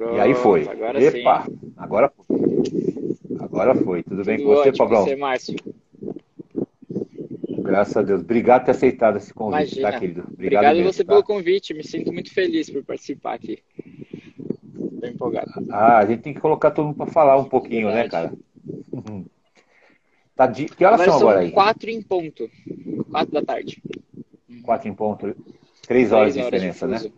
Pronto, e aí foi. Agora Epa, sim. agora foi. Agora foi. Tudo, Tudo bem com você, Pablão? Você, Márcio. Graças a Deus. Obrigado por ter aceitado esse convite, tá, Imagina. tá, querido? Obrigado, Obrigado mesmo, você tá? pelo convite. Me sinto muito feliz por participar aqui. Tô empolgado. Ah, a gente tem que colocar todo mundo para falar um pouquinho, né, Verdade. né, cara? Tá de... Que horas agora são agora aí? Quatro em ponto. Quatro da tarde. Quatro em ponto. Três horas, Três de diferença, de né?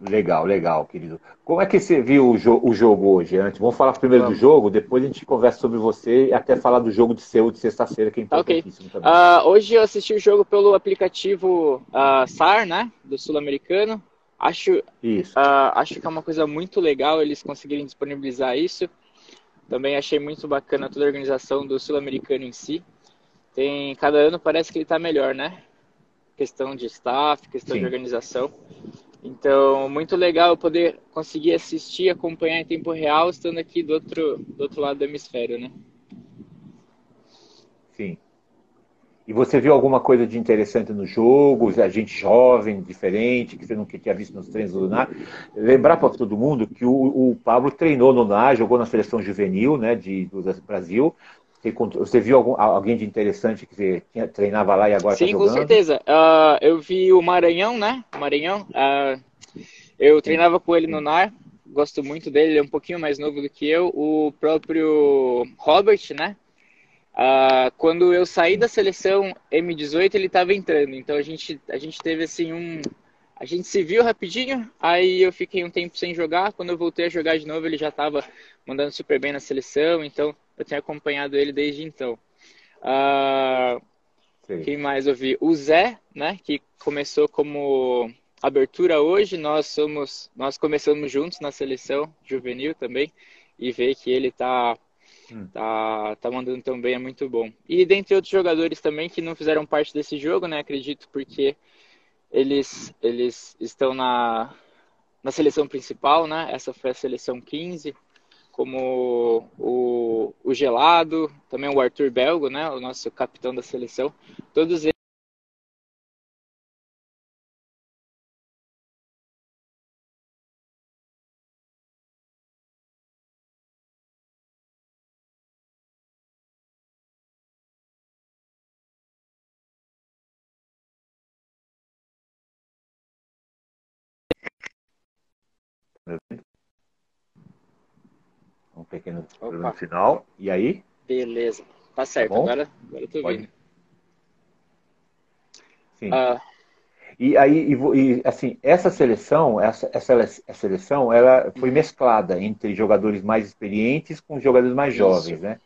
Legal, legal, querido. Como é que você viu o, jo o jogo hoje? Antes, vamos falar primeiro vamos. do jogo, depois a gente conversa sobre você e até falar do jogo de seu de sexta-feira, que é importantíssimo okay. também. Uh, hoje eu assisti o jogo pelo aplicativo uh, SAR, né, do Sul-Americano. Acho, isso. Uh, acho que é uma coisa muito legal eles conseguirem disponibilizar isso. Também achei muito bacana toda a organização do Sul-Americano em si. Tem cada ano parece que ele está melhor, né? Questão de staff, questão Sim. de organização. Então, muito legal eu poder conseguir assistir, acompanhar em tempo real, estando aqui do outro, do outro lado do hemisfério, né? Sim. E você viu alguma coisa de interessante no jogo? A gente jovem, diferente, que você nunca tinha visto nos treinos do NAR? Lembrar para todo mundo que o, o, Pablo treinou no NAR, jogou na seleção juvenil né, de, do Brasil, você viu algum, alguém de interessante que você treinava lá e agora Sim, tá com certeza. Uh, eu vi o Maranhão, né? Maranhão. Uh, eu treinava com ele no NAR. Gosto muito dele, ele é um pouquinho mais novo do que eu. O próprio Robert, né? Uh, quando eu saí da seleção M18, ele estava entrando. Então a gente, a gente teve assim um. A gente se viu rapidinho, aí eu fiquei um tempo sem jogar. Quando eu voltei a jogar de novo, ele já estava mandando super bem na seleção. Então eu tenho acompanhado ele desde então. Uh, quem mais eu vi? O Zé, né, que começou como abertura hoje. Nós somos, nós começamos juntos na seleção juvenil também e ver que ele está hum. tá, tá mandando tão bem é muito bom. E dentre outros jogadores também que não fizeram parte desse jogo, né, acredito porque eles eles estão na na seleção principal, né? Essa foi a seleção 15 como o, o Gelado, também o Arthur Belgo, né, o nosso capitão da seleção, todos eles pequeno Opa. problema final. E aí? Beleza. Tá certo, tá agora, agora eu tô Pode. vendo. Sim. Uh... E aí, e, e, assim, essa seleção, essa, essa seleção, ela foi uhum. mesclada entre jogadores mais experientes com jogadores mais Isso. jovens, né?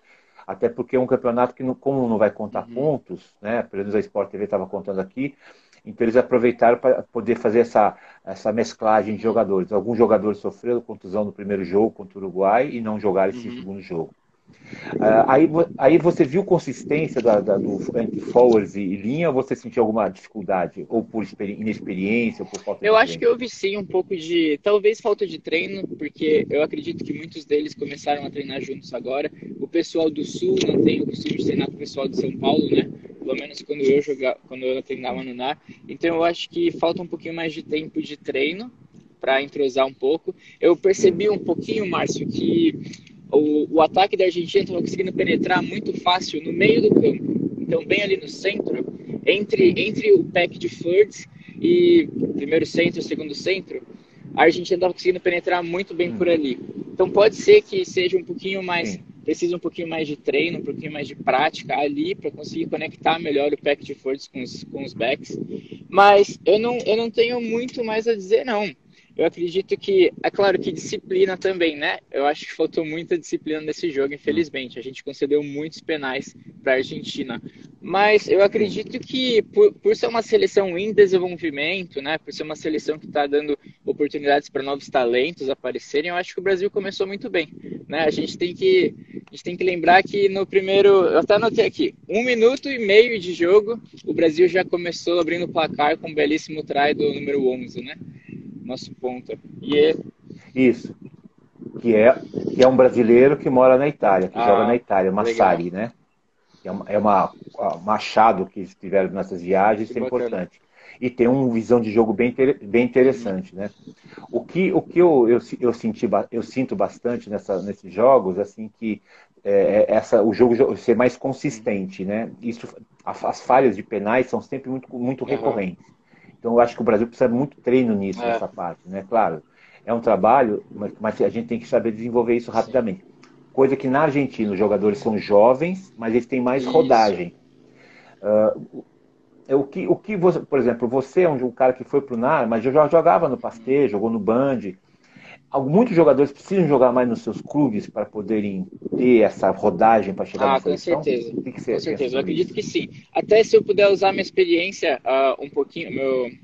Até porque é um campeonato que, não, como não vai contar uhum. pontos, né? Pelo menos a Sport TV estava contando aqui, então eles aproveitaram para poder fazer essa, essa mesclagem de jogadores. Alguns jogadores sofreram contusão no primeiro jogo contra o Uruguai e não jogaram esse uhum. segundo jogo. Uh, aí, aí você viu consistência da, da, do, entre forwards e, linha ou você sentiu alguma dificuldade? Ou por inexperiência, ou por falta Eu acho treino? que houve sim um pouco de, talvez falta de treino, porque eu acredito que muitos deles começaram a treinar juntos agora. O pessoal do Sul não tem o costume de treinar com o pessoal de São Paulo, né? Pelo menos quando eu jogava, quando eu treinava no NAR. Então eu acho que falta um pouquinho mais de tempo de treino para entrosar um pouco. Eu percebi um pouquinho, Márcio, que o, o ataque da Argentina estava conseguindo penetrar muito fácil no meio do campo. Então, bem ali no centro, entre, entre o pack de forwards e primeiro centro, segundo centro, a Argentina estava conseguindo penetrar muito bem por ali. Então, pode ser que seja um pouquinho mais, precisa um pouquinho mais de treino, um pouquinho mais de prática ali para conseguir conectar melhor o pack de forwards com os, com os backs. Mas eu não, eu não tenho muito mais a dizer, não. Eu acredito que, é claro que disciplina também, né? Eu acho que faltou muita disciplina nesse jogo, infelizmente. A gente concedeu muitos penais para a Argentina. Mas eu acredito que, por, por ser uma seleção em desenvolvimento, né? Por ser uma seleção que está dando oportunidades para novos talentos aparecerem, eu acho que o Brasil começou muito bem, né? A gente tem que, a gente tem que lembrar que no primeiro, eu até anotei aqui, um minuto e meio de jogo, o Brasil já começou abrindo o placar com um belíssimo try do número 11, né? nosso ponta. E é... Isso. Que é, que é um brasileiro que mora na Itália, que ah, joga na Itália, Massari, né? É uma, é uma, Machado que estiveram nessas viagens, isso é importante. E tem uma visão de jogo bem, bem interessante, né? O que, o que eu, eu, eu, senti, eu sinto bastante nessa, nesses jogos, assim, que é, é essa, o jogo ser mais consistente, né? Isso, as falhas de penais são sempre muito, muito recorrentes. Então, eu acho que o Brasil precisa muito treino nisso, é. nessa parte, né? Claro, é um trabalho, mas, mas, a gente tem que saber desenvolver isso rapidamente. Coisa que na Argentina os jogadores são jovens, mas eles têm mais rodagem. Uh, o que, o que você, por exemplo, você é um, cara que foi para o NAR, mas já jogava no Pasteur, jogou no Band. Muitos jogadores precisam jogar mais nos seus clubes para poderem ter essa rodagem para chegar ah, na seleção? Certeza. Que que com certeza, eu acredito que sim. Até se eu puder usar minha experiência uh, um pouquinho, meu, minha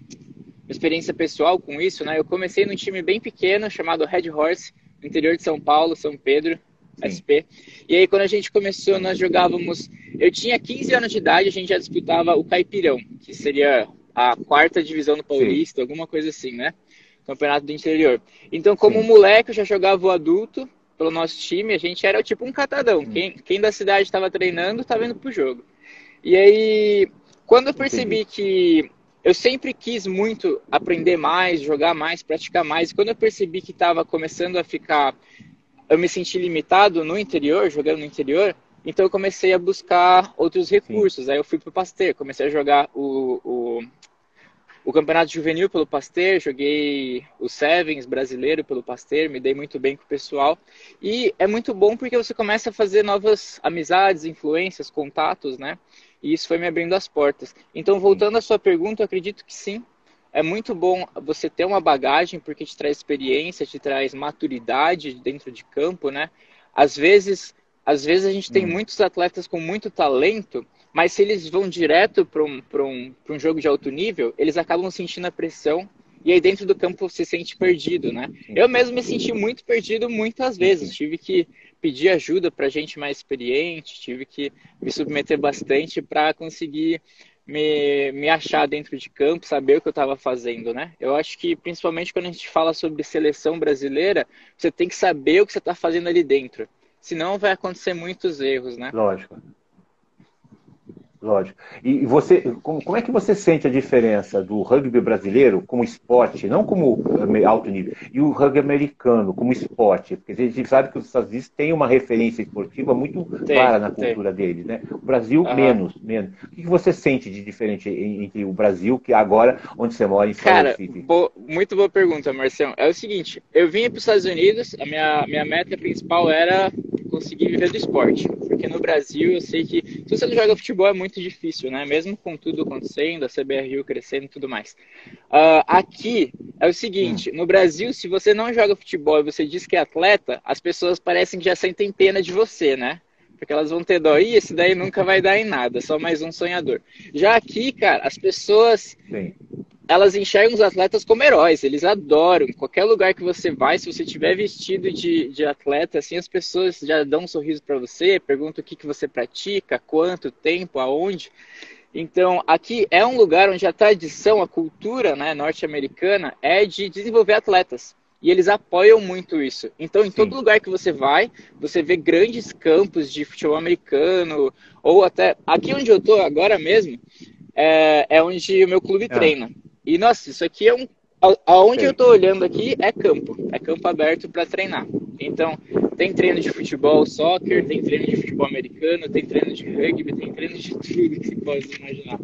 experiência pessoal com isso, né? Eu comecei num time bem pequeno chamado Red Horse, no interior de São Paulo, São Pedro. SP. E aí, quando a gente começou, nós jogávamos. Eu tinha 15 anos de idade, a gente já disputava o Caipirão, que seria a quarta divisão do Paulista, Sim. alguma coisa assim, né? Campeonato do interior. Então, como Sim. moleque, eu já jogava o adulto pelo nosso time, a gente era tipo um catadão. Quem, quem da cidade estava treinando, estava indo pro jogo. E aí, quando eu percebi que eu sempre quis muito aprender mais, jogar mais, praticar mais, e quando eu percebi que estava começando a ficar eu me senti limitado no interior, jogando no interior, então eu comecei a buscar outros recursos. Sim. Aí eu fui pro Pasteur, comecei a jogar o, o, o campeonato juvenil pelo Pasteur, joguei o Sevens brasileiro pelo Pasteur, me dei muito bem com o pessoal. E é muito bom porque você começa a fazer novas amizades, influências, contatos, né? E isso foi me abrindo as portas. Então, voltando à sua pergunta, eu acredito que sim, é muito bom você ter uma bagagem porque te traz experiência, te traz maturidade dentro de campo, né? Às vezes, às vezes a gente tem hum. muitos atletas com muito talento, mas se eles vão direto para um, um, um jogo de alto nível, eles acabam sentindo a pressão e aí dentro do campo você se sente perdido, né? Eu mesmo me senti muito perdido muitas vezes, tive que pedir ajuda para gente mais experiente, tive que me submeter bastante para conseguir me, me achar dentro de campo, saber o que eu estava fazendo, né? Eu acho que, principalmente quando a gente fala sobre seleção brasileira, você tem que saber o que você está fazendo ali dentro. Senão vai acontecer muitos erros, né? Lógico. Lógico. E você, como, é que você sente a diferença do rugby brasileiro como esporte, não como eh, alto nível, e o rugby americano como esporte? Porque a gente sabe que os Estados Unidos têm uma referência esportiva muito tem, clara na cultura tem. deles, né? O Brasil uhum. menos, menos. O que você sente de diferente entre o Brasil, que agora onde você mora em São Cara, bo muito boa pergunta, Marcião. É o seguinte, eu vim para os Estados Unidos, a minha, minha meta principal era conseguir viver do esporte. Porque no Brasil eu sei que se você não joga futebol é muito difícil, né? Mesmo com tudo acontecendo, a CBRU crescendo e tudo mais. Uh, aqui é o seguinte: no Brasil, se você não joga futebol e você diz que é atleta, as pessoas parecem que já sentem pena de você, né? Porque elas vão ter dó. E esse daí nunca vai dar em nada, só mais um sonhador. Já aqui, cara, as pessoas Sim elas enxergam os atletas como heróis, eles adoram. Qualquer lugar que você vai, se você tiver vestido de, de atleta, assim, as pessoas já dão um sorriso para você, perguntam o que, que você pratica, quanto tempo, aonde. Então, aqui é um lugar onde a tradição, a cultura né, norte-americana é de desenvolver atletas. E eles apoiam muito isso. Então, em Sim. todo lugar que você vai, você vê grandes campos de futebol americano, ou até aqui onde eu estou agora mesmo, é, é onde o meu clube é. treina. E, nossa, isso aqui é um. Aonde eu estou olhando aqui é campo, é campo aberto para treinar. Então, tem treino de futebol, soccer, tem treino de futebol americano, tem treino de rugby, tem treino de tudo que você pode imaginar.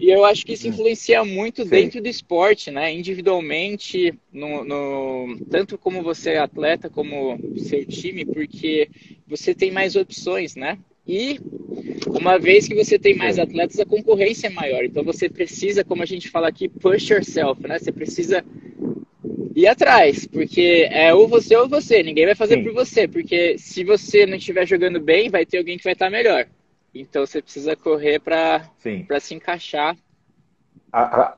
E eu acho que isso influencia muito Sim. dentro do esporte, né? Individualmente, no, no, tanto como você é atleta, como seu time, porque você tem mais opções, né? E uma vez que você tem mais atletas, a concorrência é maior. Então você precisa, como a gente fala aqui, push yourself, né? Você precisa ir atrás, porque é ou você ou você. Ninguém vai fazer Sim. por você, porque se você não estiver jogando bem, vai ter alguém que vai estar melhor. Então você precisa correr para se encaixar. A, a,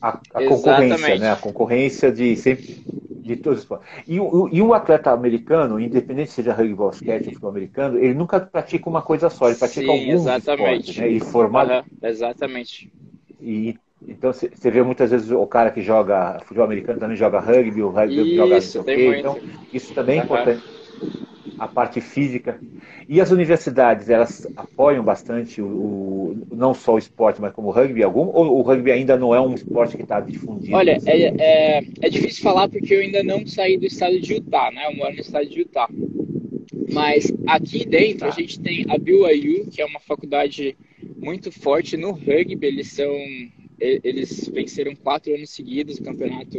a, a concorrência, né? A concorrência de sempre de todos os esportes. E, e um atleta americano, independente seja rugby, basquete ou futebol americano, ele nunca pratica uma coisa só, ele pratica Sim, alguns exatamente. esportes. Né? E formado... Uhum, exatamente. E, então você vê muitas vezes o cara que joga futebol americano também joga rugby, o rugby isso, joga muito. Então, isso também é importante. A parte física. E as universidades, elas apoiam bastante o, o não só o esporte, mas como o rugby algum? Ou o rugby ainda não é um esporte que está difundido? Olha, é, é, é, difícil falar porque eu ainda não saí do estado de Utah, né? Eu moro no estado de Utah. Mas aqui dentro a gente tem a BYU, que é uma faculdade muito forte no rugby. Eles são eles venceram quatro anos seguidos o campeonato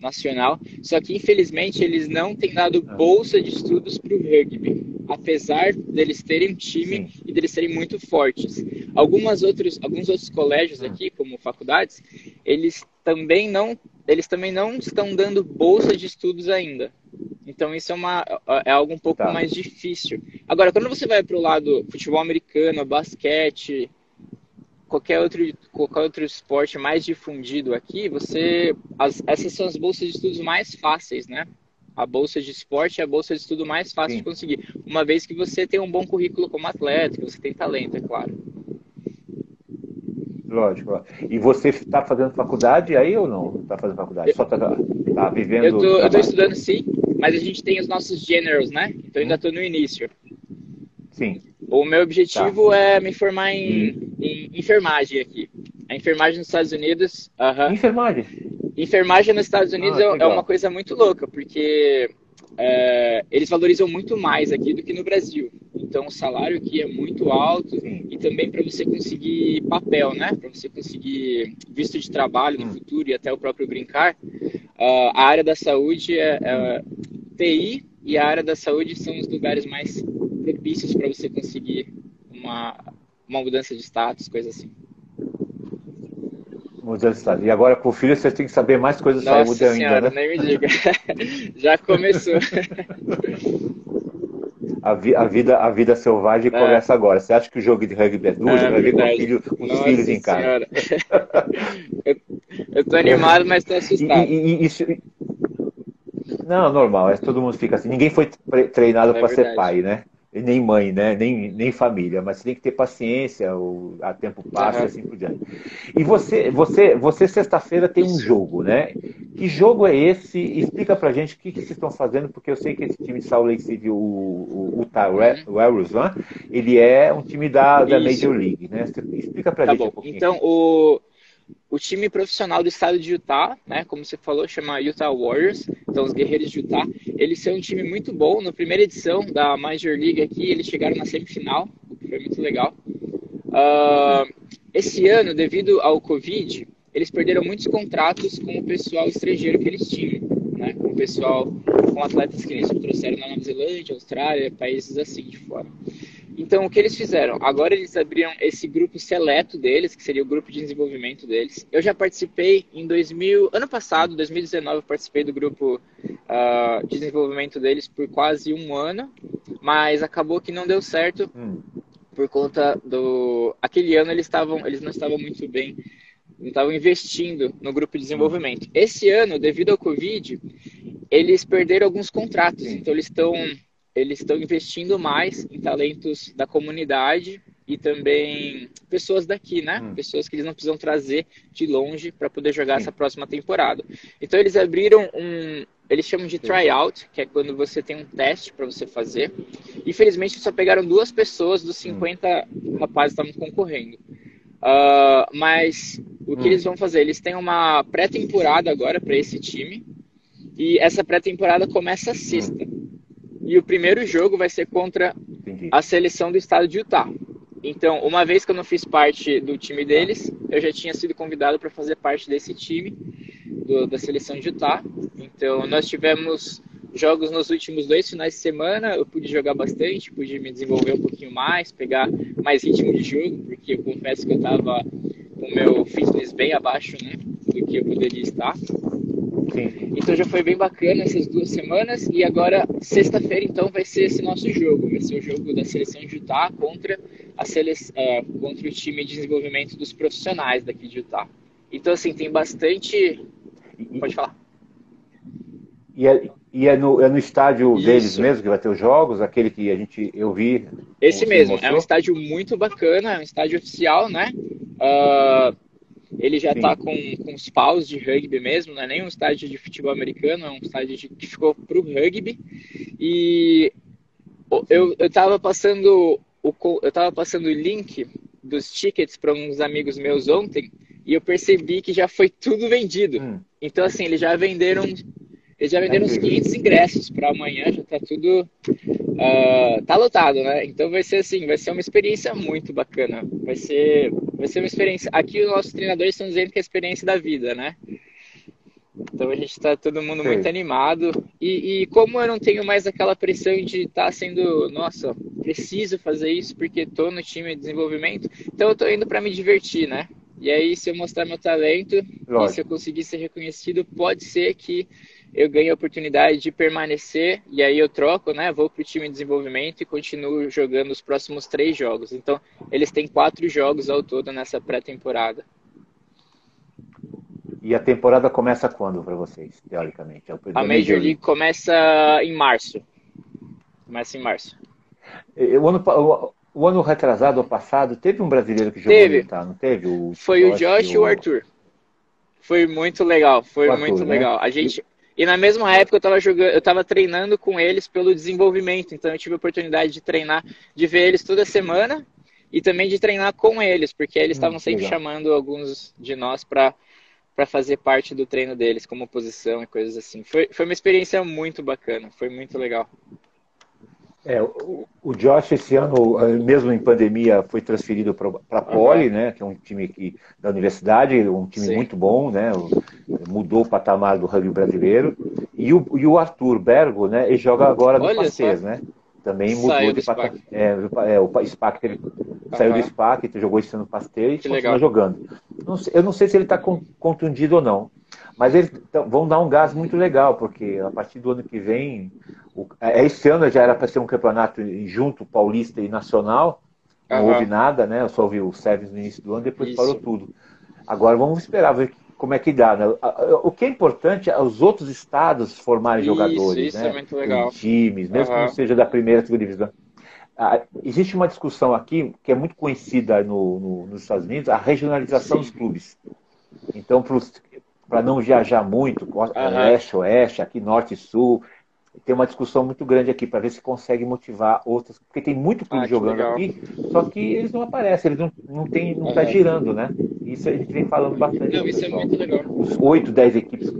nacional. Só que infelizmente eles não têm dado bolsa de estudos para o rugby, apesar deles terem um time Sim. e deles serem muito fortes. Algumas outros, alguns outros colégios aqui, como faculdades, eles também não eles também não estão dando bolsa de estudos ainda. Então isso é, uma, é algo um pouco tá. mais difícil. Agora, quando você vai para o lado futebol americano, basquete, qualquer outro, qualquer outro esporte mais difundido aqui, você as, essas são as bolsas de estudos mais fáceis, né? A bolsa de esporte é a bolsa de estudo mais fácil Sim. de conseguir, uma vez que você tem um bom currículo como atleta, que você tem talento, é claro. Lógico. E você está fazendo faculdade aí ou não? Está fazendo faculdade? Só está tá vivendo? Eu estou estudando sim, mas a gente tem os nossos generals, né? Então ainda estou no início. Sim. O meu objetivo tá. é me formar em, hum. em, enfermagem aqui. A enfermagem nos Estados Unidos. Uh -huh. Enfermagem? Enfermagem nos Estados Unidos ah, é, é, uma coisa muito louca, porque é, eles valorizam muito mais aqui do que no Brasil. Então o salário aqui é muito alto Sim. e também para você conseguir papel, né? Para você conseguir visto de trabalho no hum. futuro e até o próprio brincar, uh, a área da saúde é, é TI e a área da saúde são os lugares mais propícios para você conseguir uma, uma mudança de status, coisa assim. Mudança de status. E agora com o filho você tem que saber mais coisas Nossa sobre saúde senhora, ainda, né? nem me diga. Já começou. A, vi, a, vida, a vida selvagem é. começa agora. Você acha que o jogo de rugby é duro? É, vai ver com, filho, com os filhos em casa. eu, eu tô animado, mas tô assustado. E, e, isso, não, normal. É, todo mundo fica assim. Ninguém foi treinado é para ser pai, né? Nem mãe, né? nem, nem família, mas você tem que ter paciência, o a tempo passa uhum. e assim por diante. E você, você, você sexta-feira tem um jogo, né? Que jogo é esse? Explica pra gente o que, que vocês estão fazendo, porque eu sei que esse time de Salt Lake City, o, o Utah uhum. Warriors, né? ele é um time da, da Major League, né? Explica pra tá gente bom. um pouquinho. Então, o o time profissional do estado de Utah, né, como você falou, chama Utah Warriors, então os guerreiros de Utah, eles são um time muito bom. Na primeira edição da Major League aqui, eles chegaram na semifinal, o que foi muito legal. Uh, esse ano, devido ao Covid, eles perderam muitos contratos com o pessoal estrangeiro que eles tinham, né, com o pessoal, com atletas que eles trouxeram na Nova Zelândia, Austrália, países assim de fora. Então, o que eles fizeram? Agora eles abriram esse grupo seleto deles, que seria o grupo de desenvolvimento deles. Eu já participei em 2000, ano passado, 2019, eu participei do grupo uh, de desenvolvimento deles por quase um ano, mas acabou que não deu certo hum. por conta do. Aquele ano eles estavam, eles não estavam muito bem, não estavam investindo no grupo de desenvolvimento. Esse ano, devido ao Covid, eles perderam alguns contratos, então eles estão eles estão investindo mais em talentos da comunidade e também pessoas daqui, né? Hum. Pessoas que eles não precisam trazer de longe para poder jogar Sim. essa próxima temporada. Então eles abriram um, eles chamam de tryout, que é quando você tem um teste para você fazer. Infelizmente só pegaram duas pessoas dos 50 hum. rapazes que estavam concorrendo. Uh, mas o que hum. eles vão fazer? Eles têm uma pré-temporada agora para esse time. E essa pré-temporada começa sexta. E o primeiro jogo vai ser contra Entendi. a seleção do estado de Utah. Então, uma vez que eu não fiz parte do time deles, eu já tinha sido convidado para fazer parte desse time do, da seleção de Utah. Então, nós tivemos jogos nos últimos dois finais de semana. Eu pude jogar bastante, pude me desenvolver um pouquinho mais, pegar mais ritmo de jogo, porque eu confesso que eu estava com o meu fitness bem abaixo né, do que eu poderia estar. Sim. Então já foi bem bacana essas duas semanas e agora sexta-feira então vai ser esse nosso jogo, vai ser o jogo da seleção de Utah contra a sele... Uh, contra o time de desenvolvimento dos profissionais daqui de Utah. Então assim tem bastante, pode falar. E é, e é no, é no estádio Isso. deles mesmo que vai ter os jogos, aquele que a gente eu vi. Esse mesmo, é um estádio muito bacana, é um estádio oficial, né? Uh, ele já está com, com os paus de rugby mesmo, não é nem um estádio de futebol americano, é um estádio de, que ficou para o rugby. E Eu, eu tava passando o, eu tava passando o link dos tickets para uns amigos meus ontem e eu percebi que já foi tudo vendido. Hum. Então, assim, eles já venderam eles já venderam uns 500 ingressos para amanhã, já tá tudo. Uh, tá lotado, né? Então vai ser assim, vai ser uma experiência muito bacana. Vai ser, vai ser uma experiência. Aqui os nossos treinadores estão dizendo que é a experiência da vida, né? Então a gente está todo mundo Sim. muito animado. E, e, como eu não tenho mais aquela pressão de estar tá sendo, nossa, preciso fazer isso porque estou no time de desenvolvimento, então eu estou indo para me divertir, né? E aí, se eu mostrar meu talento Lógico. e se eu conseguir ser reconhecido, pode ser que eu ganho a oportunidade de permanecer e aí eu troco, né? Vou para o time de desenvolvimento e continuo jogando os próximos três jogos. Então, eles têm quatro jogos ao todo nessa pré-temporada. E a temporada começa quando para vocês, teoricamente? É a Major League começa em março. Começa em março. O ano, o, ano retrasado, ou passado, teve um brasileiro que jogou teve. tá? Não teve? O Foi Josh o Josh e o Arthur. Foi muito legal, foi Arthur, muito né? legal. A gente, e na mesma época eu estava jogando, eu estava treinando com eles pelo desenvolvimento, então eu tive a oportunidade de treinar, de ver eles toda semana e também de treinar com eles, porque eles estavam hum, sempre legal. chamando alguns de nós para para fazer parte do treino deles, como posição e coisas assim. Foi, foi uma experiência muito bacana, foi muito legal. É, o, o Josh esse ano, eh, mesmo em pandemia, foi transferido para a Poli, uhum. né, que é um time que, da universidade, um time Sim. muito bom, né, mudou o patamar do rugby brasileiro. E o, e o Arthur Bergo, né, ele joga agora no Pasteur, né? Também mudou saiu de patamar. É, é, o SPAC ele uhum. saiu do SPAC, jogou esse ano no Pasteur e continua jogando. Não sei, eu não sei se ele está contundido ou não. Mas eles vão dar um gás muito legal, porque a partir do ano que vem, o, é, esse ano já era para ser um campeonato junto, paulista e nacional, não uhum. houve nada, né? Eu só ouvi o Sevens no início do ano, depois Isso. parou tudo. Agora vamos esperar ver como é que dá. Né? O que é importante é os outros estados formarem isso, jogadores, isso né? é muito legal. times, mesmo uhum. que não seja da primeira, segunda divisão. Ah, existe uma discussão aqui que é muito conhecida no, no, nos Estados Unidos, a regionalização Sim. dos clubes. Então, para não viajar muito, uhum. leste, oeste, aqui norte e sul. Tem uma discussão muito grande aqui para ver se consegue motivar outras, porque tem muito clube ah, jogando legal. aqui, só que eles não aparecem, eles não não tem, não está uhum. girando, né? Isso a gente vem falando bastante. Não, isso é muito legal. Os oito, dez equipes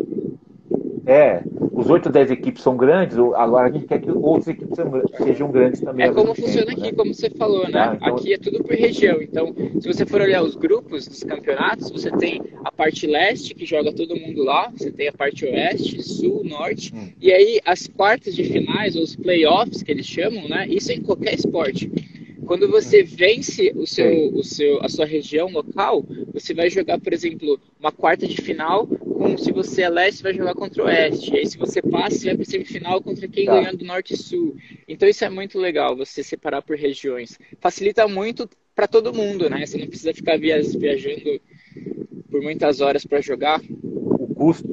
é, os 8, 10 equipes são grandes, agora a gente quer que outras equipes sejam grandes também. É como funciona tempo, aqui, né? como você falou, né? Ah, então... Aqui é tudo por região. Então, se você for olhar os grupos dos campeonatos, você tem a parte leste, que joga todo mundo lá, você tem a parte oeste, sul, norte, hum. e aí as quartas de finais, ou os playoffs que eles chamam, né? Isso é em qualquer esporte. Quando você hum. vence o seu, o seu, a sua região local, você vai jogar, por exemplo, uma quarta de final se você é leste, vai jogar contra o oeste. E aí, se você passa, você vai para semifinal contra quem tá. ganhar do norte e sul. Então, isso é muito legal, você separar por regiões. Facilita muito para todo mundo, né? Você não precisa ficar viajando por muitas horas para jogar. O custo,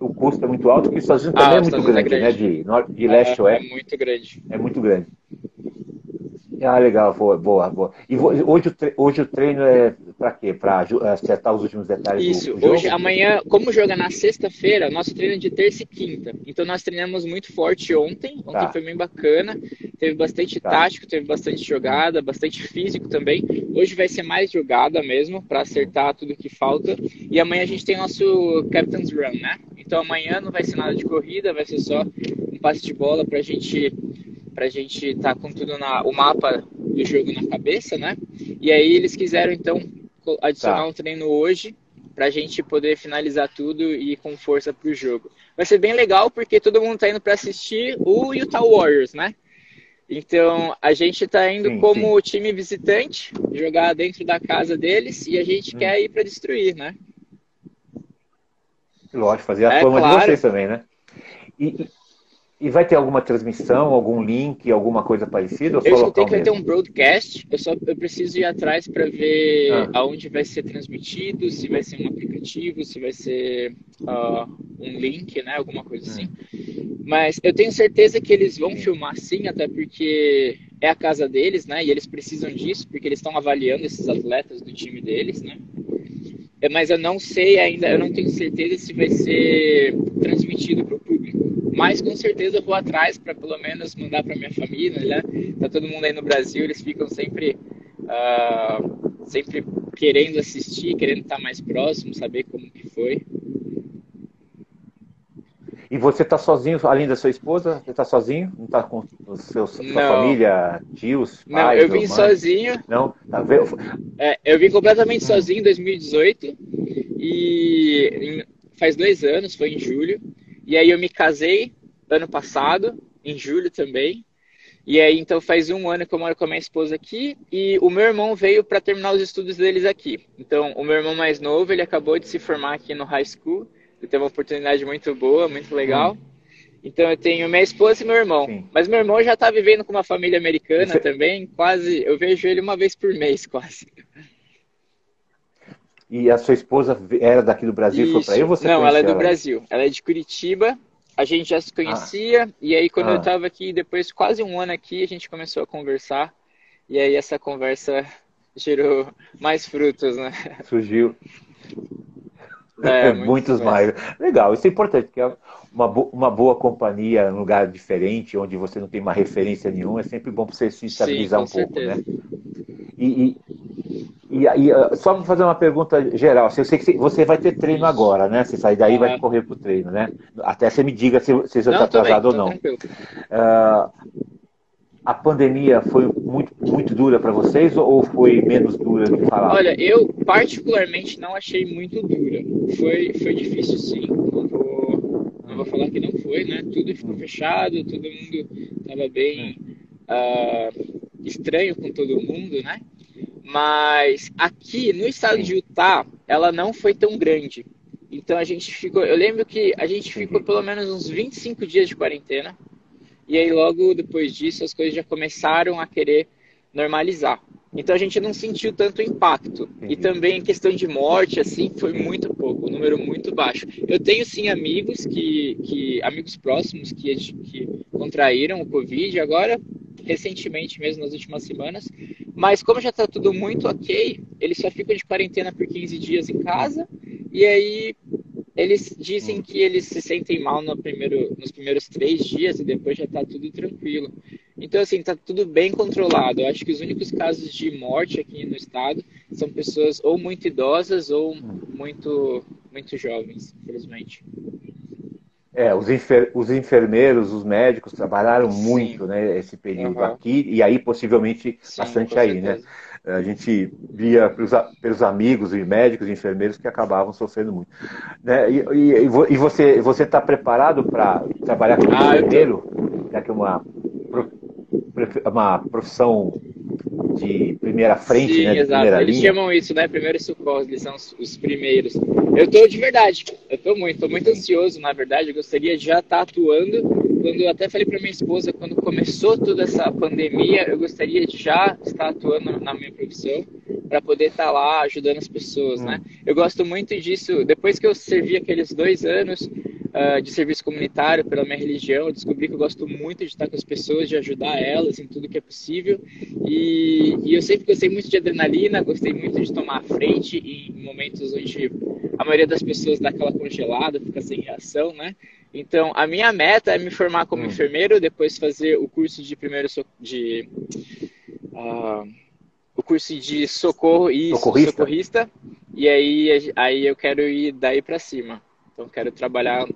o custo é muito alto, porque os Estados Unidos ah, também é muito grande, é grande, né? De, norte, de leste a oeste. É muito grande. É muito grande. Ah, legal, boa, boa, boa. E hoje, hoje o treino é para quê? Para acertar os últimos detalhes Isso, do, do hoje, amanhã, como joga na sexta-feira, nosso treino é de terça e quinta. Então nós treinamos muito forte ontem, ontem tá. foi bem bacana, teve bastante tá. tático, teve bastante jogada, bastante físico também. Hoje vai ser mais jogada mesmo, para acertar tudo que falta. E amanhã a gente tem nosso Captain's Run, né? Então amanhã não vai ser nada de corrida, vai ser só um passe de bola para a gente para a gente estar tá com tudo na o mapa do jogo na cabeça, né? E aí eles quiseram então adicionar tá. um treino hoje para a gente poder finalizar tudo e ir com força para o jogo. Vai ser bem legal porque todo mundo está indo para assistir o Utah Warriors, né? Então a gente está indo sim, como sim. time visitante jogar dentro da casa deles e a gente hum. quer ir para destruir, né? Lógico, fazer a é, fama claro. de vocês também, né? E, e vai ter alguma transmissão, algum link, alguma coisa parecida? eu escutei que vai ter um broadcast. Eu só eu preciso ir atrás para ver ah. aonde vai ser transmitido, se vai ser um aplicativo, se vai ser uh, um link, né? Alguma coisa assim. Hum. Mas eu tenho certeza que eles vão filmar sim, até porque é a casa deles, né? E eles precisam disso, porque eles estão avaliando esses atletas do time deles, né? É, mas eu não sei ainda, eu não tenho certeza se vai ser transmitido para o público. Mas com certeza eu vou atrás para pelo menos mandar para minha família, né? Tá todo mundo aí no Brasil, eles ficam sempre, uh, sempre querendo assistir, querendo estar mais próximo, saber como que foi. E você está sozinho, além da sua esposa? Você está sozinho? Não está com os seus, sua família, tios, pais? Não, eu vim sozinho. Não? Tá vendo? É, eu vim completamente sozinho em 2018 e faz dois anos, foi em julho. E aí eu me casei ano passado, em julho também. E aí, então, faz um ano que eu moro com a minha esposa aqui e o meu irmão veio para terminar os estudos deles aqui. Então, o meu irmão mais novo, ele acabou de se formar aqui no high school. Ele teve uma oportunidade muito boa, muito legal. Hum. Então, eu tenho minha esposa e meu irmão. Sim. Mas meu irmão já está vivendo com uma família americana Você... também, quase. Eu vejo ele uma vez por mês, quase. E a sua esposa era daqui do Brasil, Isso. foi para aí ou você Não, ela é do ela? Brasil. Ela é de Curitiba a gente já se conhecia, ah. e aí quando ah. eu estava aqui, depois de quase um ano aqui, a gente começou a conversar, e aí essa conversa gerou mais frutos, né? Surgiu. É, Muitos mais. Legal, isso é importante, porque é uma, uma boa companhia, um lugar diferente, onde você não tem uma referência nenhuma, é sempre bom para você se estabilizar Sim, um pouco, né? E, e, e, e só para fazer uma pergunta geral, eu sei que você vai ter treino agora, né? Você sair daí ah. vai correr para o treino, né? Até você me diga se, se você está atrasado ou não. Uh, a pandemia foi muito, muito dura para vocês ou foi menos dura do que falava? Olha, eu particularmente não achei muito dura. Foi, foi difícil sim. Não vou, não vou falar que não foi, né? Tudo ficou fechado, todo mundo estava bem uh, estranho com todo mundo, né? Mas aqui no estado de Utah, ela não foi tão grande. Então a gente ficou. Eu lembro que a gente ficou pelo menos uns 25 dias de quarentena. E aí logo depois disso as coisas já começaram a querer normalizar. Então a gente não sentiu tanto impacto. E também em questão de morte, assim, foi muito pouco, um número muito baixo. Eu tenho sim amigos que, que amigos próximos que, que contraíram o Covid agora, recentemente mesmo, nas últimas semanas. Mas como já está tudo muito ok, eles só ficam de quarentena por 15 dias em casa. E aí eles dizem que eles se sentem mal no primeiro, nos primeiros três dias e depois já está tudo tranquilo. Então, assim, está tudo bem controlado. Eu acho que os únicos casos de morte aqui no estado são pessoas ou muito idosas ou muito, muito jovens, infelizmente. É, os, enfer os enfermeiros, os médicos trabalharam Sim. muito, né, esse período uhum. aqui e aí possivelmente Sim, bastante aí, né? A gente via pelos, pelos amigos e médicos e enfermeiros que acabavam sofrendo muito. Né? E, e, e você você está preparado para trabalhar como ah, enfermeiro? Já que é uma uma profissão de primeira frente, Sim, né? exato. Eles linha. chamam isso, né? Primeiros socorros, eles são os, os, primeiros. Eu tô de verdade, eu tô muito, tô muito ansioso, na verdade. Eu gostaria de já estar tá atuando. Quando eu até falei para minha esposa, quando começou toda essa pandemia, eu gostaria de já estar atuando na minha profissão para poder estar tá lá ajudando as pessoas, hum. né? Eu gosto muito disso. Depois que eu servi aqueles dois anos, uh, de serviço comunitário pela minha religião. Eu descobri que eu gosto muito de estar com as pessoas, de ajudar elas em tudo que é possível. E, e eu sempre gostei muito de adrenalina, gostei muito de tomar a frente em momentos onde a maioria das pessoas dá aquela congelada, fica sem reação, né? Então, a minha meta é me formar como hum. enfermeiro, depois fazer o curso de primeiro so de uh, o curso de socorro e socorrista. socorrista. E aí, aí eu quero ir daí para cima. Então quero trabalhar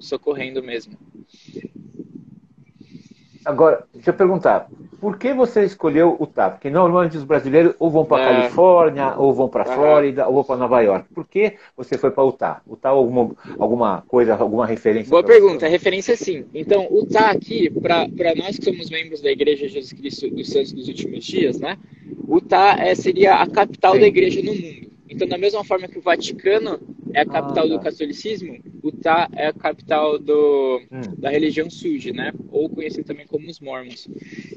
socorrendo mesmo. Agora, deixa eu perguntar, por que você escolheu o TAP? Porque normalmente os brasileiros ou vão para é. Califórnia, ou vão para Flórida, ou vão para Nova York. Por que você foi para Utah? Utah alguma, alguma coisa, alguma referência? Boa pergunta, você? referência sim. Então, Utah aqui, para nós que somos membros da Igreja Jesus Cristo dos Santos dos Últimos Dias, né? Utah é, seria a capital sim. da igreja no mundo. Então, da mesma forma que o Vaticano é a capital ah, tá. do catolicismo, Utah é a capital do, hum. da religião Suji, né? Ou conhecido também como os Mormons.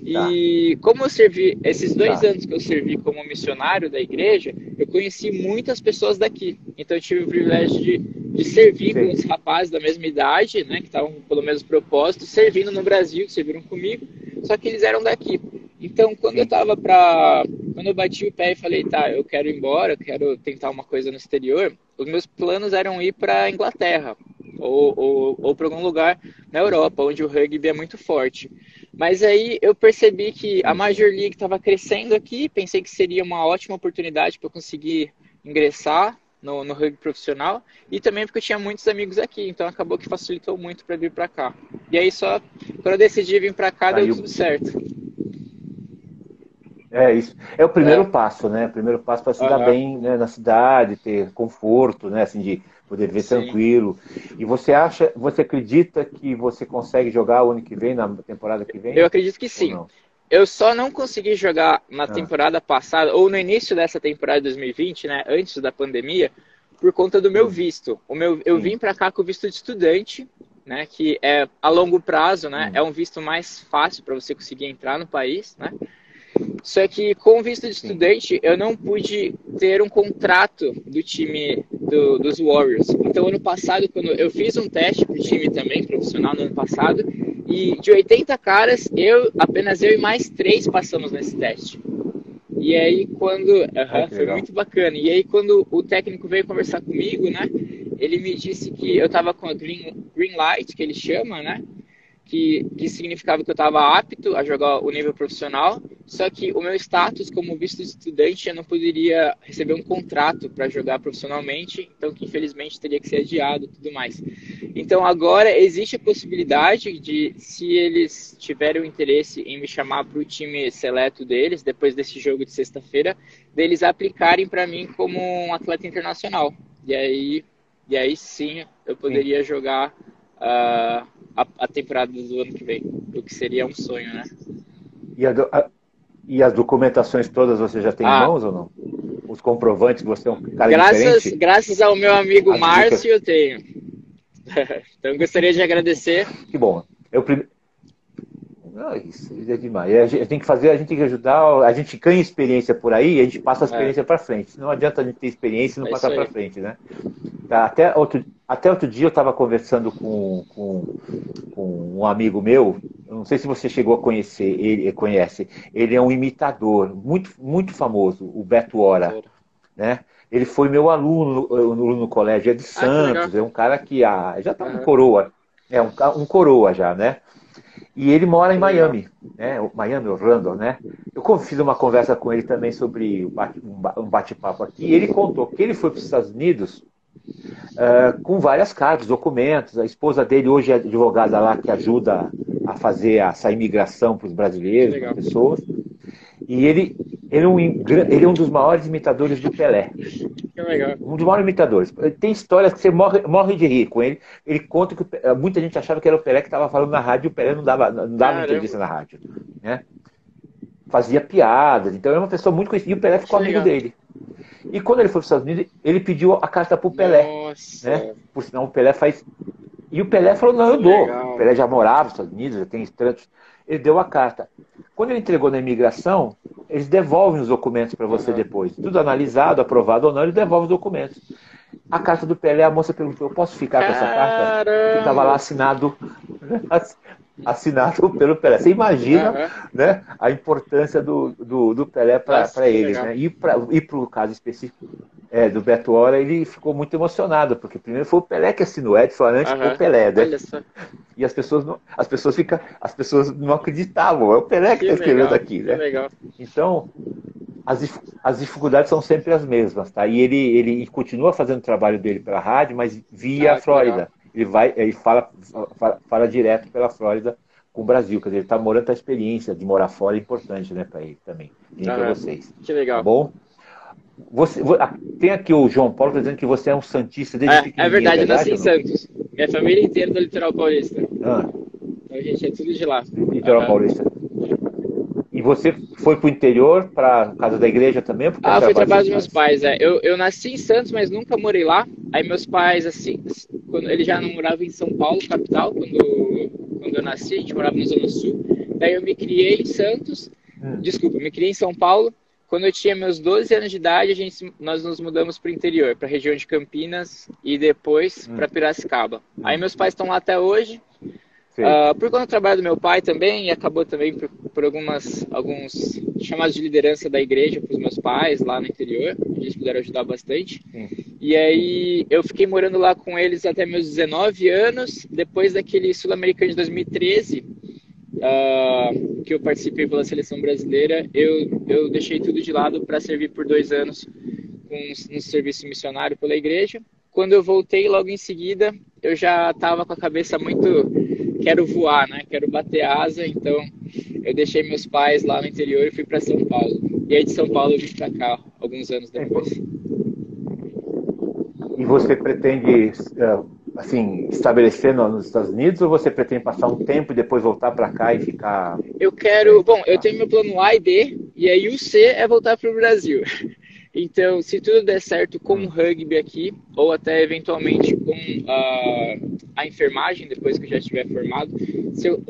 E tá. como eu servi, esses dois tá. anos que eu servi como missionário da igreja, eu conheci muitas pessoas daqui. Então eu tive o privilégio de, de servir Sim. com os rapazes da mesma idade, né? Que estavam pelo mesmo propósito, servindo no Brasil, que serviram comigo, só que eles eram daqui. Então, quando eu tava pra. Quando eu bati o pé e falei, tá, eu quero ir embora, eu quero tentar uma coisa no exterior, os meus planos eram ir para Inglaterra. ou, ou, ou para algum lugar na Europa, onde o rugby é muito forte. Mas aí eu percebi que a Major League estava crescendo aqui, pensei que seria uma ótima oportunidade para eu conseguir ingressar no, no rugby profissional e também porque eu tinha muitos amigos aqui, então acabou que facilitou muito para vir para cá. E aí só quando eu decidi vir para cá deu tudo certo. É isso. É o primeiro é. passo, né? O primeiro passo para se uhum. dar bem né, na cidade, ter conforto, né? Assim, de poder ver Sim. tranquilo. E você acha, você acredita que você consegue jogar o ano que vem, na temporada que vem? Eu acredito que sim. Eu só não consegui jogar na ah. temporada passada, ou no início dessa temporada de 2020, né? Antes da pandemia, por conta do meu hum. visto. O meu, eu vim para cá com o visto de estudante, né? Que é a longo prazo, né? Hum. É um visto mais fácil para você conseguir entrar no país, né? Só que com visto de estudante, eu não pude ter um contrato do time do, dos Warriors. Então, ano passado, quando eu fiz um teste para o time também, profissional, no ano passado, e de 80 caras, eu apenas eu e mais três passamos nesse teste. E aí, quando. Uh -huh, foi muito bacana. E aí, quando o técnico veio conversar comigo, né? Ele me disse que eu tava com a green, green light, que ele chama, né? Que, que significava que eu estava apto a jogar o nível profissional, só que o meu status como visto de estudante eu não poderia receber um contrato para jogar profissionalmente, então que infelizmente teria que ser adiado e tudo mais. Então agora existe a possibilidade de, se eles tiverem o interesse em me chamar para o time seleto deles, depois desse jogo de sexta-feira, deles aplicarem para mim como um atleta internacional. E aí, e aí sim eu poderia jogar uh, temporada do ano que vem, o que seria um sonho, né? E, a, a, e as documentações todas você já tem ah. em mãos ou não? Os comprovantes que você é um cara graças, diferente? Graças ao meu amigo as Márcio, dicas... eu tenho. então, gostaria de agradecer. Que bom. Eu primeiro não, isso, é demais. A gente tem que fazer, a gente tem que ajudar, a gente ganha experiência por aí, a gente passa a é. experiência é. para frente. Não adianta a gente ter experiência e não é passar para frente, né? Tá, até, outro, até outro dia eu estava conversando com, com, com, um amigo meu, não sei se você chegou a conhecer, ele conhece, ele é um imitador muito, muito famoso, o Beto Ora, né? Ele foi meu aluno no, no colégio, é de ah, Santos, é um cara que ah, já está um coroa, é um, um coroa já, né? E ele mora em Miami, né? Miami, Orlando, né? Eu fiz uma conversa com ele também sobre um bate-papo aqui. E ele contou que ele foi para os Estados Unidos uh, com várias cartas, documentos. A esposa dele hoje é advogada lá que ajuda a fazer essa imigração para os brasileiros, para pessoas. E ele, ele, é um, ele é um dos maiores imitadores do Pelé. Que legal. Um dos maiores imitadores. Tem histórias que você morre, morre de rir com ele. Ele conta que muita gente achava que era o Pelé que estava falando na rádio e o Pelé não dava, não dava entrevista na rádio. Né? Fazia piadas. Então é uma pessoa muito conhecida. E o Pelé ficou que amigo dele. E quando ele foi para os Estados Unidos, ele pediu a carta para o Pelé. Nossa. Né? Por sinal, o Pelé faz. E o Pelé falou: não, eu dou. Legal. O Pelé já morava nos Estados Unidos, já tem tantos ele deu a carta. Quando ele entregou na imigração, eles devolvem os documentos para você uhum. depois. Tudo analisado, aprovado ou não, eles devolvem os documentos. A carta do Pelé, a moça perguntou: eu posso ficar com essa carta? Que estava lá assinado, assinado pelo Pelé. Você imagina uhum. né, a importância do, do, do Pelé para eles. Né? E para o caso específico é, do Beto Hora, ele ficou muito emocionado, porque primeiro foi o Pelé que assinou, Edson antes uhum. foi o Pelé, né? E as pessoas não, as pessoas ficam, as pessoas não acreditavam, é o Pelé que está escrevendo aqui, né? Então, as, as dificuldades são sempre as mesmas, tá? E ele, ele continua fazendo o trabalho dele pela rádio, mas via ah, a Flórida. Ele vai, ele fala, fala, fala direto pela Flórida com o Brasil, quer dizer, ele está morando a experiência de morar fora é importante, né, para ele também, e para vocês. Que legal. Tá bom? Você, ah, tem aqui o João Paulo tá dizendo que você é um Santista desde é, pequenininho. É verdade, é verdade, eu nasci em Santos. Minha família inteira do litoral paulista. Ah. Então a gente é tudo de lá. Litoral ah. paulista. E você foi para o interior, para casa da igreja também? Ah, foi trabalho dos meus pais. É. Eu, eu nasci em Santos, mas nunca morei lá. Aí meus pais, assim, quando ele já não morava em São Paulo, capital, quando, quando eu nasci, a gente morava na Zona Sul. Daí eu me criei em Santos, hum. desculpa, me criei em São Paulo. Quando eu tinha meus 12 anos de idade, a gente, nós nos mudamos para o interior, para a região de Campinas e depois hum. para Piracicaba. Hum. Aí meus pais estão lá até hoje. Uh, por conta do trabalho do meu pai também, e acabou também por, por algumas, alguns chamados de liderança da igreja para os meus pais lá no interior, eles puderam ajudar bastante. Sim. E aí eu fiquei morando lá com eles até meus 19 anos. Depois daquele Sul-Americano de 2013, uh, ah, que eu participei pela seleção brasileira, eu, eu deixei tudo de lado para servir por dois anos com um serviço missionário pela igreja. Quando eu voltei, logo em seguida, eu já estava com a cabeça muito quero voar, né? Quero bater asa, então eu deixei meus pais lá no interior e fui para São Paulo. E aí de São Paulo eu vim para cá alguns anos depois. E você pretende eh, assim estabelecer nos Estados Unidos ou você pretende passar um tempo e depois voltar para cá e ficar? Eu quero, bom, eu tenho meu plano A e B e aí o C é voltar para o Brasil. Então, se tudo der certo com o rugby aqui, ou até eventualmente com a, a enfermagem, depois que eu já estiver formado, se eu,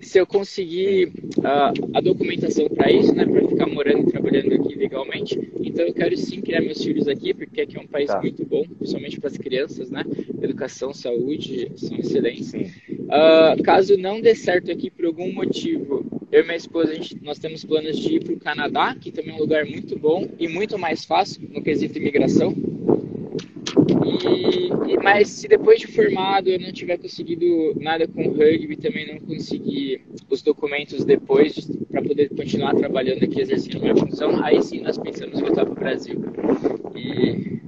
se eu conseguir uh, a documentação para isso, né, para ficar morando e trabalhando aqui legalmente, então eu quero sim criar meus filhos aqui, porque aqui é um país tá. muito bom, principalmente para as crianças, né? Educação, saúde são excelentes. Uh, caso não dê certo aqui por algum motivo, eu e minha esposa, gente, nós temos planos de ir para o Canadá, que também é um lugar muito bom e muito mais fácil no quesito imigração. E, e, mas se depois de formado eu não tiver conseguido nada com rugby, também não conseguir os documentos depois para poder continuar trabalhando aqui, exercendo minha função, aí sim nós pensamos em voltar para o Brasil e,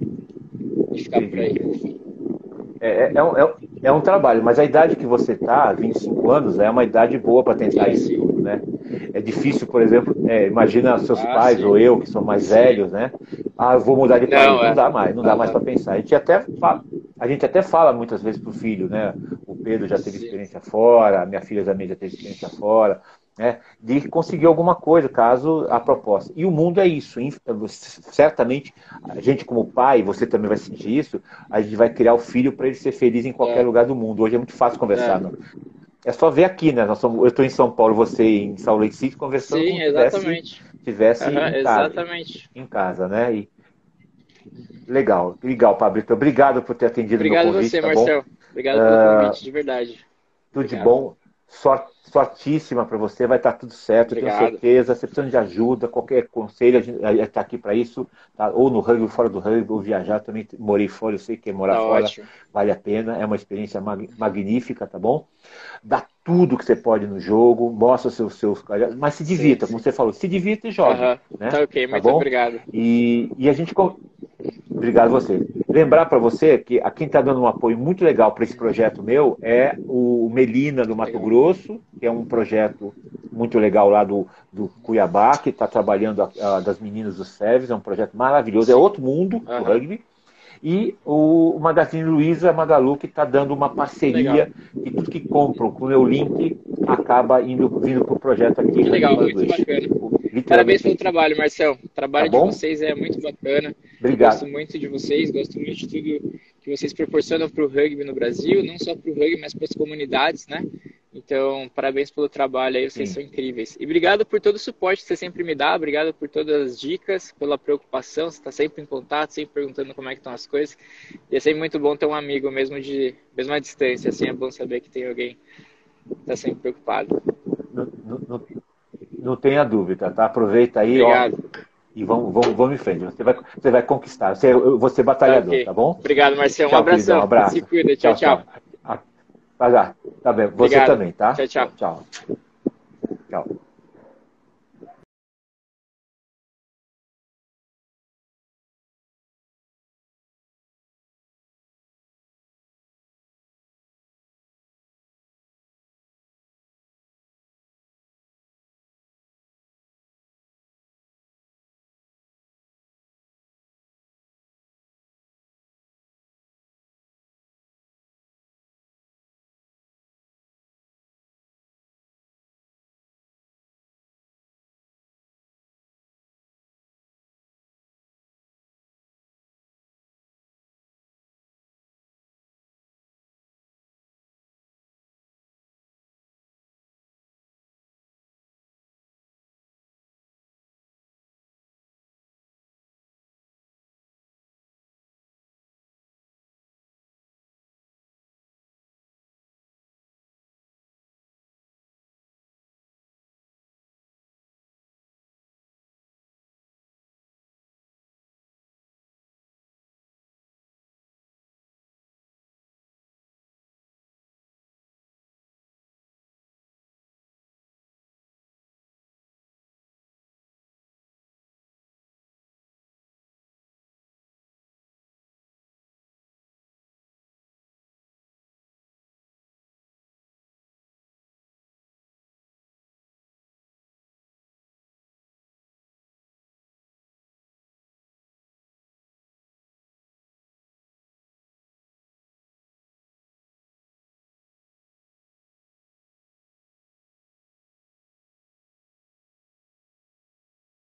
e ficar por aí. É, é, é, um, é, é um trabalho, mas a idade que você está, 25 anos, é uma idade boa para tentar isso né? É difícil, por exemplo, é, imagina seus ah, pais sim. ou eu, que são mais sim. velhos, né? Ah, eu vou mudar de país. Não, é. não dá mais, não dá mais para pensar. A gente até fala, a gente até fala muitas vezes pro filho, né? O Pedro já teve sim. experiência fora, a minha filha também já teve experiência fora. Né, de conseguir alguma coisa, caso a proposta. E o mundo é isso. Certamente, a gente, como pai, você também vai sentir isso, a gente vai criar o filho para ele ser feliz em qualquer é. lugar do mundo. Hoje é muito fácil conversar. É. É só ver aqui, né? Somos, eu estou em São Paulo, você em Salt Lake City, conversando Sim, exatamente. tivesse, tivesse uhum, em casa. Exatamente. Em casa, né? E... Legal, legal, Pablito. Obrigado por ter atendido Obrigado meu convite. Obrigado tá você, Marcel. Obrigado pelo uh, convite, de verdade. Tudo Obrigado. de bom. Sorte, sortíssima para você, vai estar tá tudo certo, Obrigado. tenho certeza. Você precisa de ajuda, qualquer conselho, a gente está aqui para isso, tá? ou no rugby, fora do rugby, ou viajar. Também morei fora, eu sei que é morar tá fora ótimo. vale a pena, é uma experiência mag magnífica, tá bom? Dá tudo que você pode no jogo, mostra seus seus, mas se divirta, sim, como sim. você falou, se divirta e joga. Uhum. Né? Tá ok, tá muito bom? obrigado. E, e a gente Obrigado você. Lembrar para você que a quem está dando um apoio muito legal para esse projeto meu é o Melina do Mato Grosso, que é um projeto muito legal lá do, do Cuiabá, que está trabalhando a, a, das meninas do SEVES, é um projeto maravilhoso, é outro mundo uhum. do rugby. E o Magazine Luiza Magalu, que está dando uma parceria, legal. e tudo que compram com o meu link acaba indo, vindo para o projeto aqui. Legal, muito bacana. Parabéns pelo trabalho, Marcel. O trabalho tá de vocês é muito bacana. Obrigado. Gosto muito de vocês, gosto muito de tudo que vocês proporcionam para o rugby no Brasil, não só para o rugby, mas para as comunidades, né? Então, parabéns pelo trabalho aí, vocês Sim. são incríveis. E obrigado por todo o suporte que você sempre me dá, obrigado por todas as dicas, pela preocupação, você está sempre em contato, sempre perguntando como é que estão as coisas. E é sempre muito bom ter um amigo, mesmo de mesma distância, assim, é bom saber que tem alguém que está sempre preocupado. Não, não, não, tenha dúvida, tá? Aproveita aí, obrigado. ó, e vamos, vamos, vamos em frente. Você vai, você vai conquistar, você, você batalhador, okay. tá bom? Obrigado, Marcelo. Um abração. Um abraço. Se cuida. tchau. tchau. tchau. Pagar. Tá bem. Você Obrigado. também, tá? Tchau, tchau. Tchau. tchau.